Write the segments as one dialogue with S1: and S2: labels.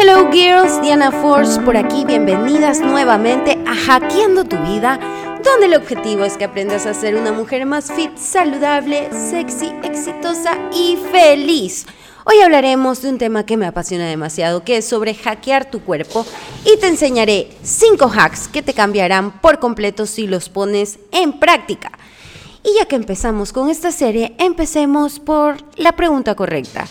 S1: Hello girls, Diana Force por aquí, bienvenidas nuevamente a Hackeando tu vida, donde el objetivo es que aprendas a ser una mujer más fit, saludable, sexy, exitosa y feliz. Hoy hablaremos de un tema que me apasiona demasiado, que es sobre hackear tu cuerpo y te enseñaré 5 hacks que te cambiarán por completo si los pones en práctica. Y ya que empezamos con esta serie, empecemos por la pregunta correcta.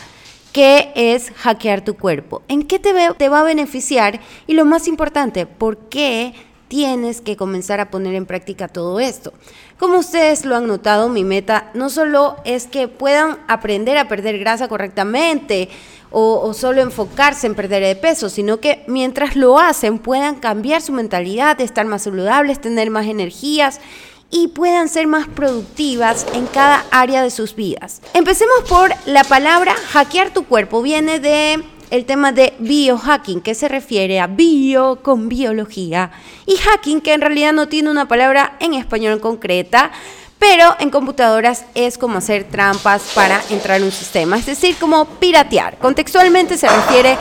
S1: ¿Qué es hackear tu cuerpo? ¿En qué te, va a beneficiar? Y lo más importante, ¿por qué tienes que comenzar a poner en práctica todo esto. Como ustedes lo han notado, mi meta no solo es que puedan aprender a perder grasa correctamente o, o, solo enfocarse en perder de peso, sino que mientras lo hacen puedan cambiar su mentalidad, estar más saludables, tener más energías y puedan ser más productivas en cada área de sus vidas. Empecemos por la palabra hackear tu cuerpo. Viene de el tema de biohacking, que se refiere a bio con biología, y hacking, que en realidad no tiene una palabra en español concreta, pero en computadoras es como hacer trampas para entrar en un sistema, es decir, como piratear. Contextualmente se refiere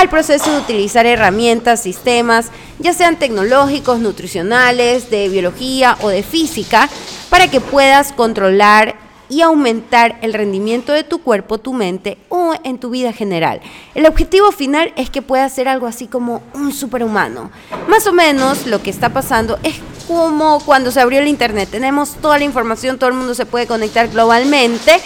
S1: al proceso de utilizar herramientas, sistemas, ya sean tecnológicos, nutricionales, de biología o de física, para que puedas controlar y aumentar el rendimiento de tu cuerpo, tu mente o en tu vida general. El objetivo final es que puedas ser algo así como un superhumano. Más o menos lo que está pasando es como cuando se abrió el Internet. Tenemos toda la información, todo el mundo se puede conectar globalmente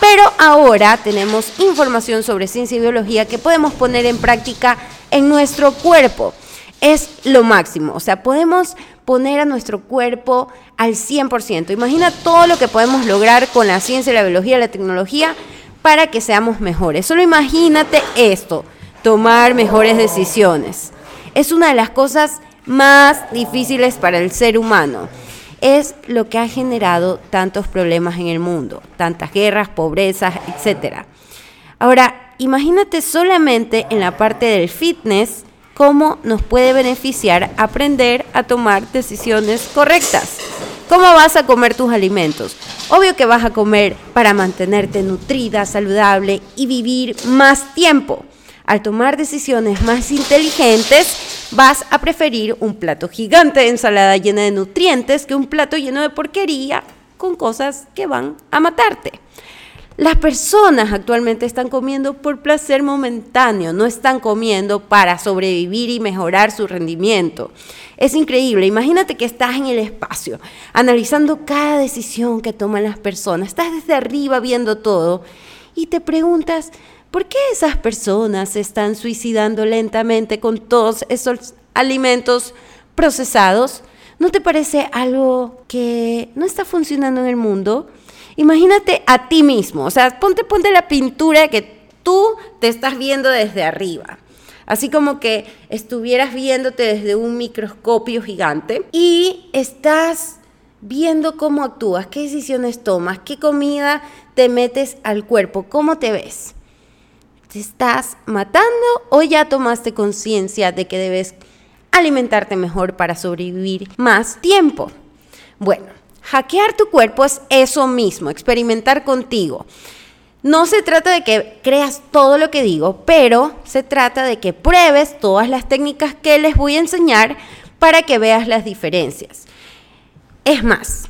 S1: pero ahora tenemos información sobre ciencia y biología que podemos poner en práctica en nuestro cuerpo. Es lo máximo, o sea, podemos poner a nuestro cuerpo al 100%. Imagina todo lo que podemos lograr con la ciencia, la biología, la tecnología para que seamos mejores. Solo imagínate esto, tomar mejores decisiones. Es una de las cosas más difíciles para el ser humano es lo que ha generado tantos problemas en el mundo, tantas guerras, pobrezas, etc. Ahora, imagínate solamente en la parte del fitness cómo nos puede beneficiar aprender a tomar decisiones correctas. ¿Cómo vas a comer tus alimentos? Obvio que vas a comer para mantenerte nutrida, saludable y vivir más tiempo. Al tomar decisiones más inteligentes, vas a preferir un plato gigante de ensalada llena de nutrientes que un plato lleno de porquería con cosas que van a matarte. Las personas actualmente están comiendo por placer momentáneo, no están comiendo para sobrevivir y mejorar su rendimiento. Es increíble, imagínate que estás en el espacio, analizando cada decisión que toman las personas, estás desde arriba viendo todo y te preguntas, ¿Por qué esas personas se están suicidando lentamente con todos esos alimentos procesados? ¿No te parece algo que no está funcionando en el mundo? Imagínate a ti mismo, o sea, ponte, ponte la pintura que tú te estás viendo desde arriba. Así como que estuvieras viéndote desde un microscopio gigante y estás viendo cómo actúas, qué decisiones tomas, qué comida te metes al cuerpo, cómo te ves. ¿Te estás matando o ya tomaste conciencia de que debes alimentarte mejor para sobrevivir más tiempo? Bueno, hackear tu cuerpo es eso mismo, experimentar contigo. No se trata de que creas todo lo que digo, pero se trata de que pruebes todas las técnicas que les voy a enseñar para que veas las diferencias. Es más,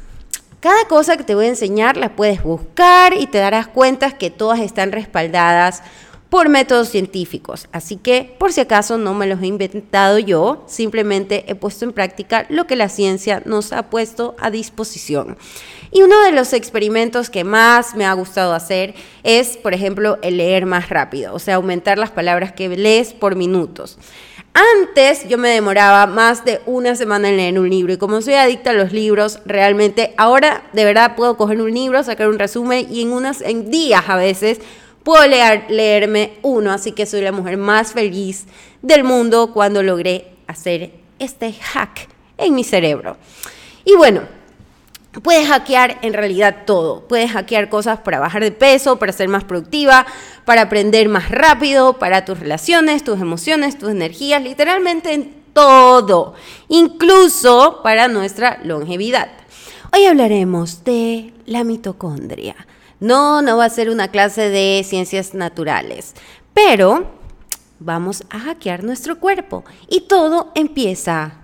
S1: cada cosa que te voy a enseñar la puedes buscar y te darás cuenta que todas están respaldadas por métodos científicos. Así que, por si acaso, no me los he inventado yo, simplemente he puesto en práctica lo que la ciencia nos ha puesto a disposición. Y uno de los experimentos que más me ha gustado hacer es, por ejemplo, el leer más rápido, o sea, aumentar las palabras que lees por minutos. Antes yo me demoraba más de una semana en leer un libro y como soy adicta a los libros, realmente ahora de verdad puedo coger un libro, sacar un resumen y en en días a veces puedo leer, leerme uno, así que soy la mujer más feliz del mundo cuando logré hacer este hack en mi cerebro. Y bueno, puedes hackear en realidad todo. Puedes hackear cosas para bajar de peso, para ser más productiva, para aprender más rápido, para tus relaciones, tus emociones, tus energías, literalmente en todo, incluso para nuestra longevidad. Hoy hablaremos de la mitocondria no, no va a ser una clase de ciencias naturales, pero vamos a hackear nuestro cuerpo y todo empieza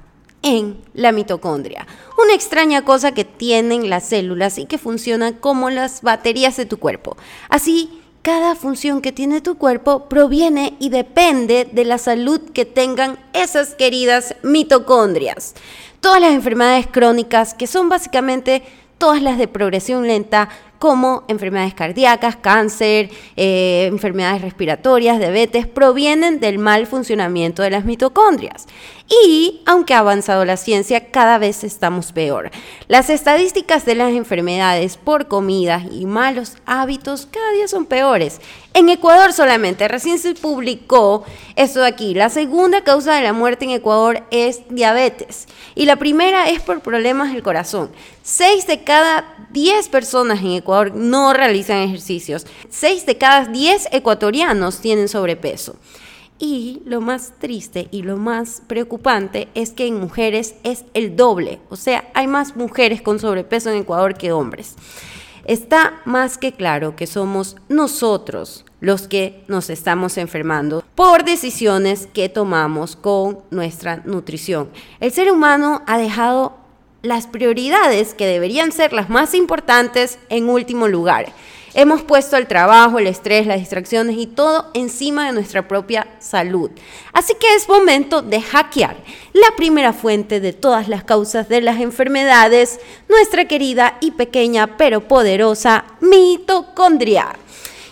S1: en la mitocondria, una extraña cosa que tienen las células y que funciona como las baterías de tu cuerpo. Así, cada función que tiene tu cuerpo proviene y depende de la salud que tengan esas queridas mitocondrias. Todas las enfermedades crónicas, que son básicamente todas las de progresión lenta, como enfermedades cardíacas, cáncer, eh, enfermedades respiratorias, diabetes, provienen del mal funcionamiento de las mitocondrias. Y aunque ha avanzado la ciencia, cada vez estamos peor. Las estadísticas de las enfermedades por comidas y malos hábitos cada día son peores. En Ecuador solamente, recién se publicó esto de aquí. La segunda causa de la muerte en Ecuador es diabetes y la primera es por problemas del corazón. Seis de cada diez personas en Ecuador no realizan ejercicios. Seis de cada diez ecuatorianos tienen sobrepeso. Y lo más triste y lo más preocupante es que en mujeres es el doble. O sea, hay más mujeres con sobrepeso en Ecuador que hombres. Está más que claro que somos nosotros los que nos estamos enfermando por decisiones que tomamos con nuestra nutrición. El ser humano ha dejado las prioridades que deberían ser las más importantes en último lugar. Hemos puesto el trabajo, el estrés, las distracciones y todo encima de nuestra propia salud. Así que es momento de hackear la primera fuente de todas las causas de las enfermedades, nuestra querida y pequeña pero poderosa mitocondria.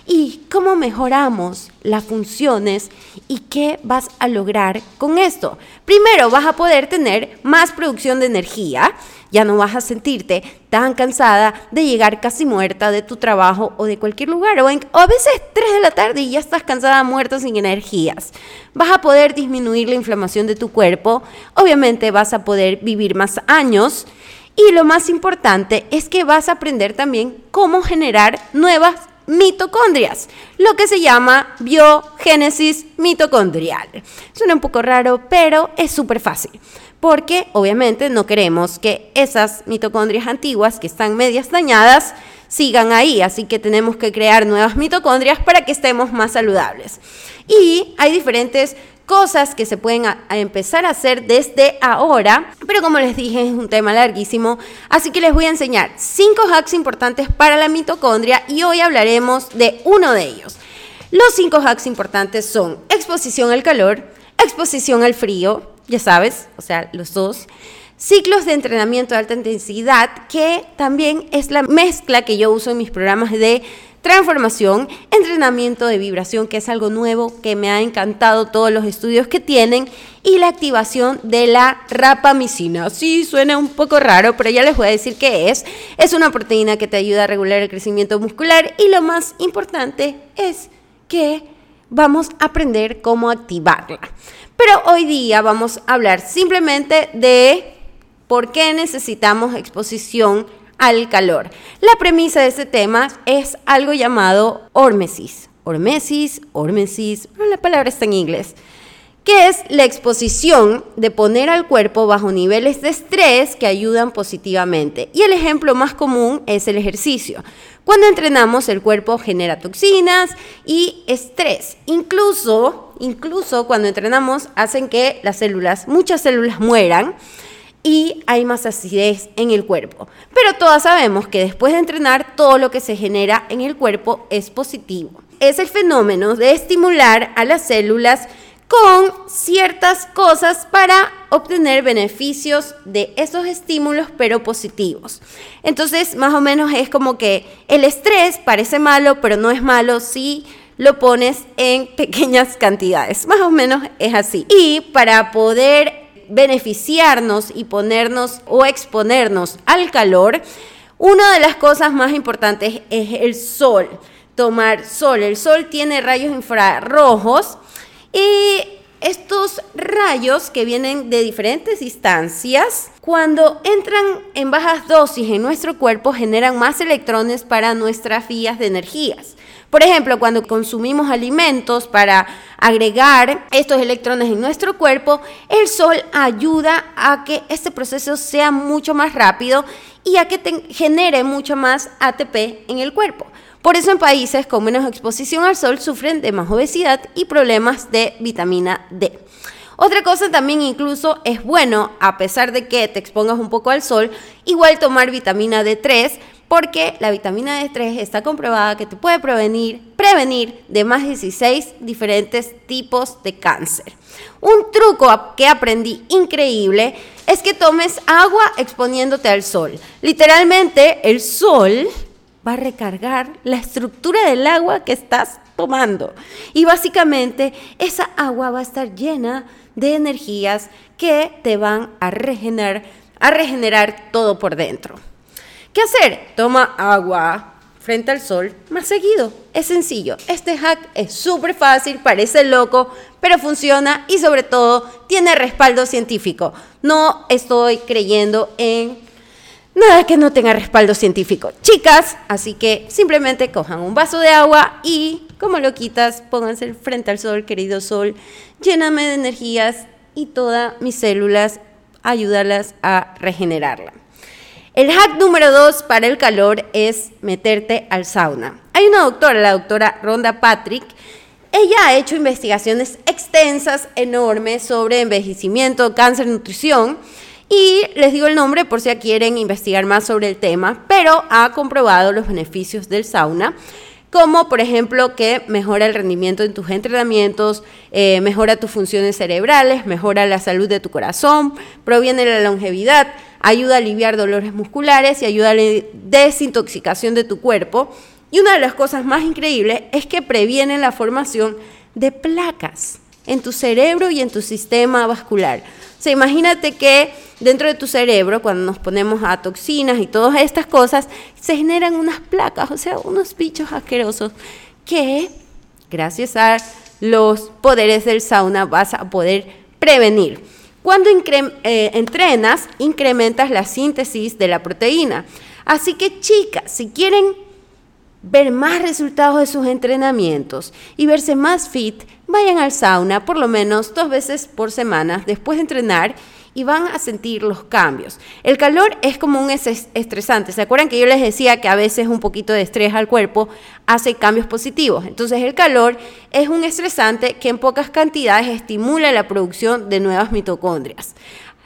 S1: ¿Y cómo mejoramos las funciones y qué vas a lograr con esto? Primero, vas a poder tener más producción de energía ya no vas a sentirte tan cansada de llegar casi muerta de tu trabajo o de cualquier lugar. O, a veces 3 de la tarde y ya estás cansada, muerta, sin energías. Vas a poder disminuir la inflamación de tu cuerpo. Obviamente vas a poder vivir más años. Y lo más importante es que vas a aprender también cómo generar nuevas mitocondrias, lo que se llama biogénesis mitocondrial. Suena un poco raro, pero es súper fácil porque obviamente no queremos que esas mitocondrias antiguas que están medias dañadas sigan ahí, así que tenemos que crear nuevas mitocondrias para que estemos más saludables. Y hay diferentes cosas que se pueden empezar a hacer desde ahora, pero como les dije es un tema larguísimo, así que les voy a enseñar cinco hacks importantes para la mitocondria y hoy hablaremos de uno de ellos. Los cinco hacks importantes son exposición al calor, exposición al frío, ya sabes, o sea, los dos. Ciclos de entrenamiento de alta intensidad, que también es la mezcla que yo uso en mis programas de transformación, entrenamiento de vibración, que es algo nuevo, que me ha encantado todos los estudios que tienen, y la activación de la rapamicina. Sí, suena un poco raro, pero ya les voy a decir qué es. Es una proteína que te ayuda a regular el crecimiento muscular y lo más importante es que vamos a aprender cómo activarla. Pero hoy día vamos a hablar simplemente de por qué necesitamos exposición al calor. La premisa de este tema es algo llamado hormesis. Hormesis, hormesis, la palabra está en inglés que es la exposición de poner al cuerpo bajo niveles de estrés que ayudan positivamente. Y el ejemplo más común es el ejercicio. Cuando entrenamos, el cuerpo genera toxinas y estrés. Incluso, incluso cuando entrenamos, hacen que las células, muchas células mueran y hay más acidez en el cuerpo. Pero todas sabemos que después de entrenar, todo lo que se genera en el cuerpo es positivo. Es el fenómeno de estimular a las células con ciertas cosas para obtener beneficios de esos estímulos, pero positivos. Entonces, más o menos es como que el estrés parece malo, pero no es malo si lo pones en pequeñas cantidades. Más o menos es así. Y para poder beneficiarnos y ponernos o exponernos al calor, una de las cosas más importantes es el sol. Tomar sol. El sol tiene rayos infrarrojos y estos rayos que vienen de diferentes distancias, cuando entran en bajas dosis en nuestro cuerpo, generan más electrones para nuestras vías de energías. Por ejemplo, cuando consumimos alimentos para agregar estos electrones en nuestro cuerpo, el sol ayuda a que este proceso sea mucho más rápido y a que genere mucho más ATP en el cuerpo. Por eso en países con menos exposición al sol sufren de más obesidad y problemas de vitamina D. Otra cosa también incluso es bueno, a pesar de que te expongas un poco al sol, igual tomar vitamina D3 porque la vitamina D3 está comprobada que te puede prevenir, prevenir de más de 16 diferentes tipos de cáncer. Un truco que aprendí increíble es que tomes agua exponiéndote al sol. Literalmente el sol va a recargar la estructura del agua que estás tomando. Y básicamente esa agua va a estar llena de energías que te van a regenerar, a regenerar todo por dentro. ¿Qué hacer? Toma agua frente al sol más seguido. Es sencillo. Este hack es súper fácil, parece loco, pero funciona y sobre todo tiene respaldo científico. No estoy creyendo en nada que no tenga respaldo científico. Chicas, así que simplemente cojan un vaso de agua y, como lo quitas, pónganse frente al sol, querido sol, lléname de energías y todas mis células, ayúdalas a regenerarla. El hack número dos para el calor es meterte al sauna. Hay una doctora, la doctora Ronda Patrick, ella ha hecho investigaciones extensas, enormes, sobre envejecimiento, cáncer, nutrición. Y les digo el nombre por si quieren investigar más sobre el tema, pero ha comprobado los beneficios del sauna, como por ejemplo que mejora el rendimiento en tus entrenamientos, eh, mejora tus funciones cerebrales, mejora la salud de tu corazón, proviene la longevidad, ayuda a aliviar dolores musculares y ayuda a la desintoxicación de tu cuerpo. Y una de las cosas más increíbles es que previene la formación de placas en tu cerebro y en tu sistema vascular. O sea, imagínate que dentro de tu cerebro, cuando nos ponemos a toxinas y todas estas cosas, se generan unas placas, o sea, unos bichos asquerosos que, gracias a los poderes del sauna, vas a poder prevenir. Cuando eh, entrenas, incrementas la síntesis de la proteína. Así que chicas, si quieren ver más resultados de sus entrenamientos y verse más fit, vayan al sauna por lo menos dos veces por semana después de entrenar y van a sentir los cambios. El calor es como un estresante. ¿Se acuerdan que yo les decía que a veces un poquito de estrés al cuerpo hace cambios positivos? Entonces el calor es un estresante que en pocas cantidades estimula la producción de nuevas mitocondrias.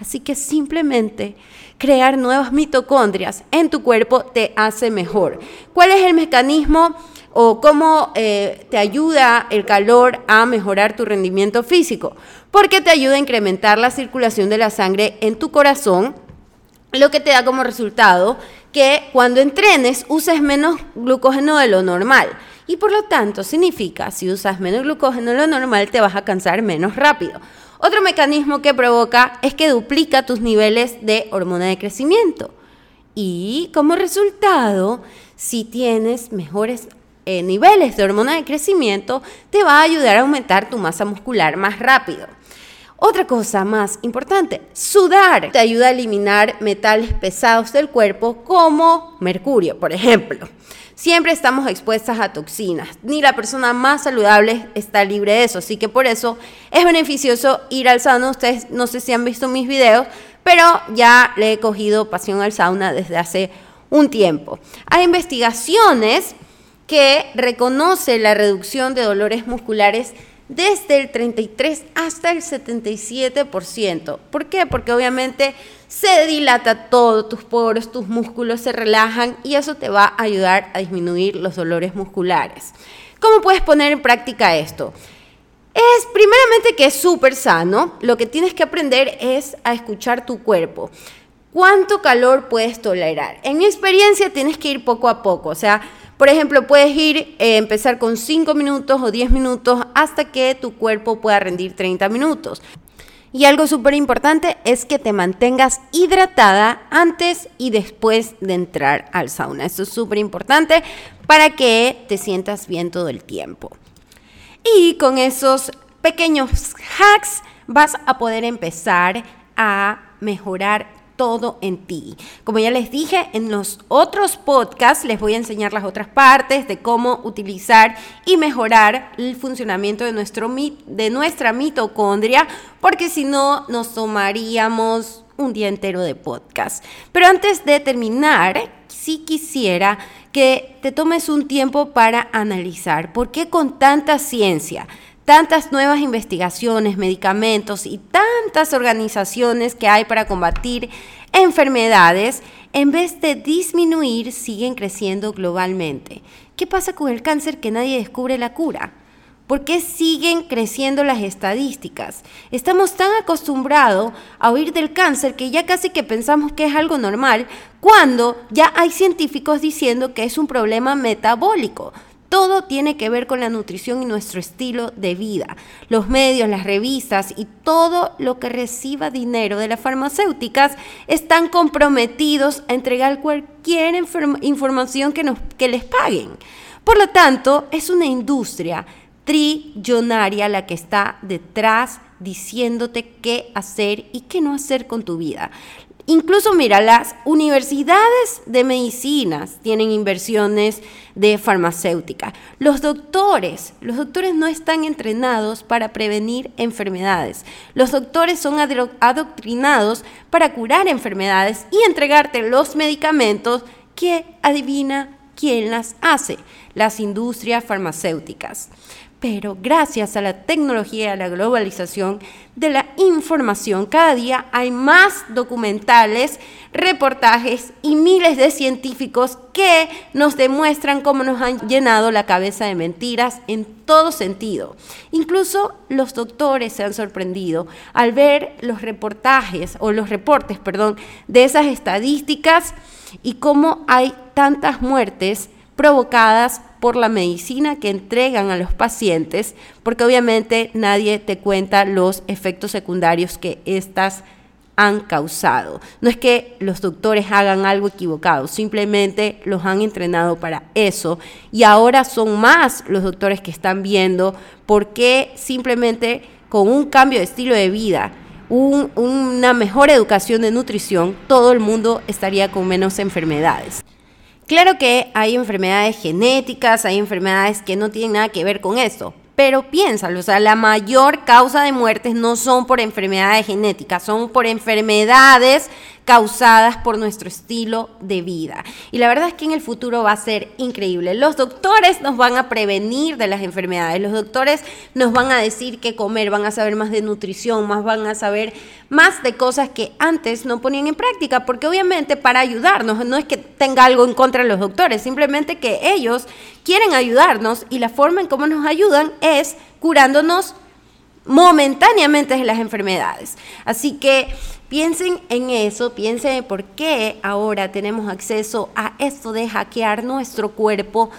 S1: Así que simplemente crear nuevas mitocondrias en tu cuerpo te hace mejor. ¿Cuál es el mecanismo o cómo eh, te ayuda el calor a mejorar tu rendimiento físico? Porque te ayuda a incrementar la circulación de la sangre en tu corazón, lo que te da como resultado que cuando entrenes uses menos glucógeno de lo normal. Y por lo tanto significa, si usas menos glucógeno de lo normal, te vas a cansar menos rápido. Otro mecanismo que provoca es que duplica tus niveles de hormona de crecimiento. Y como resultado, si tienes mejores eh, niveles de hormona de crecimiento, te va a ayudar a aumentar tu masa muscular más rápido. Otra cosa más importante, sudar te ayuda a eliminar metales pesados del cuerpo como mercurio, por ejemplo. Siempre estamos expuestas a toxinas. Ni la persona más saludable está libre de eso. Así que por eso es beneficioso ir al sauna. Ustedes no sé si han visto mis videos, pero ya le he cogido pasión al sauna desde hace un tiempo. Hay investigaciones que reconocen la reducción de dolores musculares desde el 33 hasta el 77%. ¿Por qué? Porque obviamente se dilata todo, tus poros, tus músculos se relajan y eso te va a ayudar a disminuir los dolores musculares. ¿Cómo puedes poner en práctica esto? Es primeramente que es súper sano, lo que tienes que aprender es a escuchar tu cuerpo. ¿Cuánto calor puedes tolerar? En mi experiencia tienes que ir poco a poco, o sea, por ejemplo, puedes ir, eh, empezar con 5 minutos o 10 minutos hasta que tu cuerpo pueda rendir 30 minutos. Y algo súper importante es que te mantengas hidratada antes y después de entrar al sauna. Esto es súper importante para que te sientas bien todo el tiempo. Y con esos pequeños hacks vas a poder empezar a mejorar todo en ti. Como ya les dije, en los otros podcasts les voy a enseñar las otras partes de cómo utilizar y mejorar el funcionamiento de, nuestro, de nuestra mitocondria, porque si no nos tomaríamos un día entero de podcast. Pero antes de terminar, sí quisiera que te tomes un tiempo para analizar por qué con tanta ciencia, tantas nuevas investigaciones, medicamentos y tantas organizaciones que hay para combatir enfermedades, en vez de disminuir, siguen creciendo globalmente. ¿Qué pasa con el cáncer que nadie descubre la cura? ¿Por qué siguen creciendo las estadísticas? Estamos tan acostumbrados a oír del cáncer que ya casi que pensamos que es algo normal, cuando ya hay científicos diciendo que es un problema metabólico. Todo tiene que ver con la nutrición y nuestro estilo de vida. Los medios, las revistas y todo lo que reciba dinero de las farmacéuticas están comprometidos a entregar cualquier información que, nos, que les paguen. Por lo tanto, es una industria trillonaria la que está detrás diciéndote qué hacer y qué no hacer con tu vida. Incluso, mira, las universidades de medicinas tienen inversiones de farmacéutica. Los doctores, los doctores no están entrenados para prevenir enfermedades. Los doctores son adoctrinados para curar enfermedades y entregarte los medicamentos que adivina quién las hace, las industrias farmacéuticas. Pero gracias a la tecnología y a la globalización de la información, cada día hay más documentales, reportajes y miles de científicos que nos demuestran cómo nos han llenado la cabeza de mentiras en todo sentido. Incluso los doctores se han sorprendido al ver los reportajes o los reportes, perdón, de esas estadísticas y cómo hay tantas muertes provocadas por la medicina que entregan a los pacientes, porque obviamente nadie te cuenta los efectos secundarios que estas han causado. No es que los doctores hagan algo equivocado, simplemente los han entrenado para eso y ahora son más los doctores que están viendo por qué simplemente con un cambio de estilo de vida, una mejor educación de nutrición, todo el mundo estaría con menos enfermedades. Claro que hay enfermedades genéticas, hay enfermedades que no tienen nada que ver con esto, pero piénsalo, o sea, la mayor causa de muertes no son por enfermedades genéticas, son por enfermedades causadas por nuestro estilo de vida. Y la verdad es que en el futuro va a ser increíble. Los doctores nos van a prevenir de las enfermedades, los doctores nos van a decir qué comer, van a saber más de nutrición, más van a saber más de cosas que antes no ponían en práctica, porque obviamente para ayudarnos, no es que tenga algo en contra de los doctores, simplemente que ellos quieren ayudarnos y la forma en cómo nos ayudan es curándonos momentáneamente de las enfermedades. Así que piensen en eso, piensen en por qué ahora tenemos acceso a esto de hackear nuestro cuerpo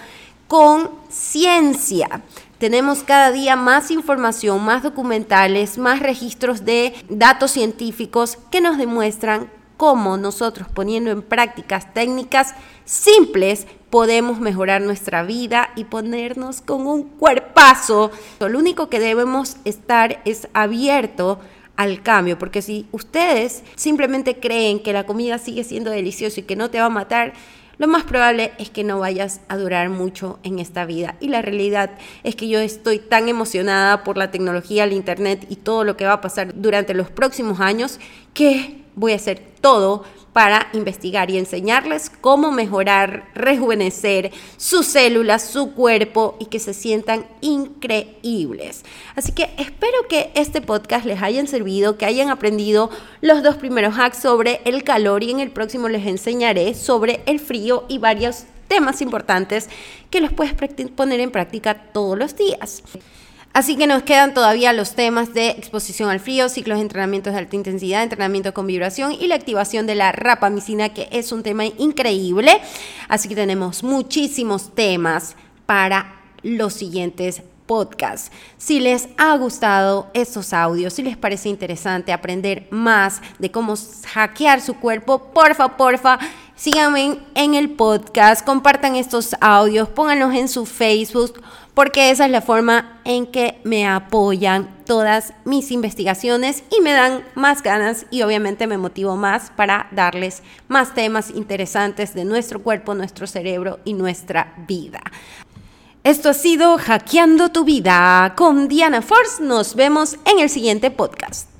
S1: con ciencia. Tenemos cada día más información, más documentales, más registros de datos científicos que nos demuestran cómo nosotros poniendo en prácticas técnicas simples podemos mejorar nuestra vida y ponernos con un cuerpazo. Lo único que debemos estar es abierto al cambio, porque si ustedes simplemente creen que la comida sigue siendo deliciosa y que no te va a matar, lo más probable es que no vayas a durar mucho en esta vida. Y la realidad es que yo estoy tan emocionada por la tecnología, el Internet y todo lo que va a pasar durante los próximos años que voy a hacer todo para investigar y enseñarles cómo mejorar, rejuvenecer sus células, su cuerpo y que se sientan increíbles. Así que espero que este podcast les hayan servido, que hayan aprendido los dos primeros hacks sobre el calor y en el próximo les enseñaré sobre el frío y varios temas importantes que los puedes poner en práctica todos los días. Así que nos quedan todavía los temas de exposición al frío, ciclos de entrenamientos de alta intensidad, entrenamiento con vibración y la activación de la rapamicina, que es un tema increíble. Así que tenemos muchísimos temas para los siguientes podcasts. Si les ha gustado estos audios, si les parece interesante aprender más de cómo hackear su cuerpo, porfa, porfa, síganme en el podcast, compartan estos audios, pónganlos en su Facebook porque esa es la forma en que me apoyan todas mis investigaciones y me dan más ganas y obviamente me motivo más para darles más temas interesantes de nuestro cuerpo, nuestro cerebro y nuestra vida. Esto ha sido Hackeando tu vida con Diana Force. Nos vemos en el siguiente podcast.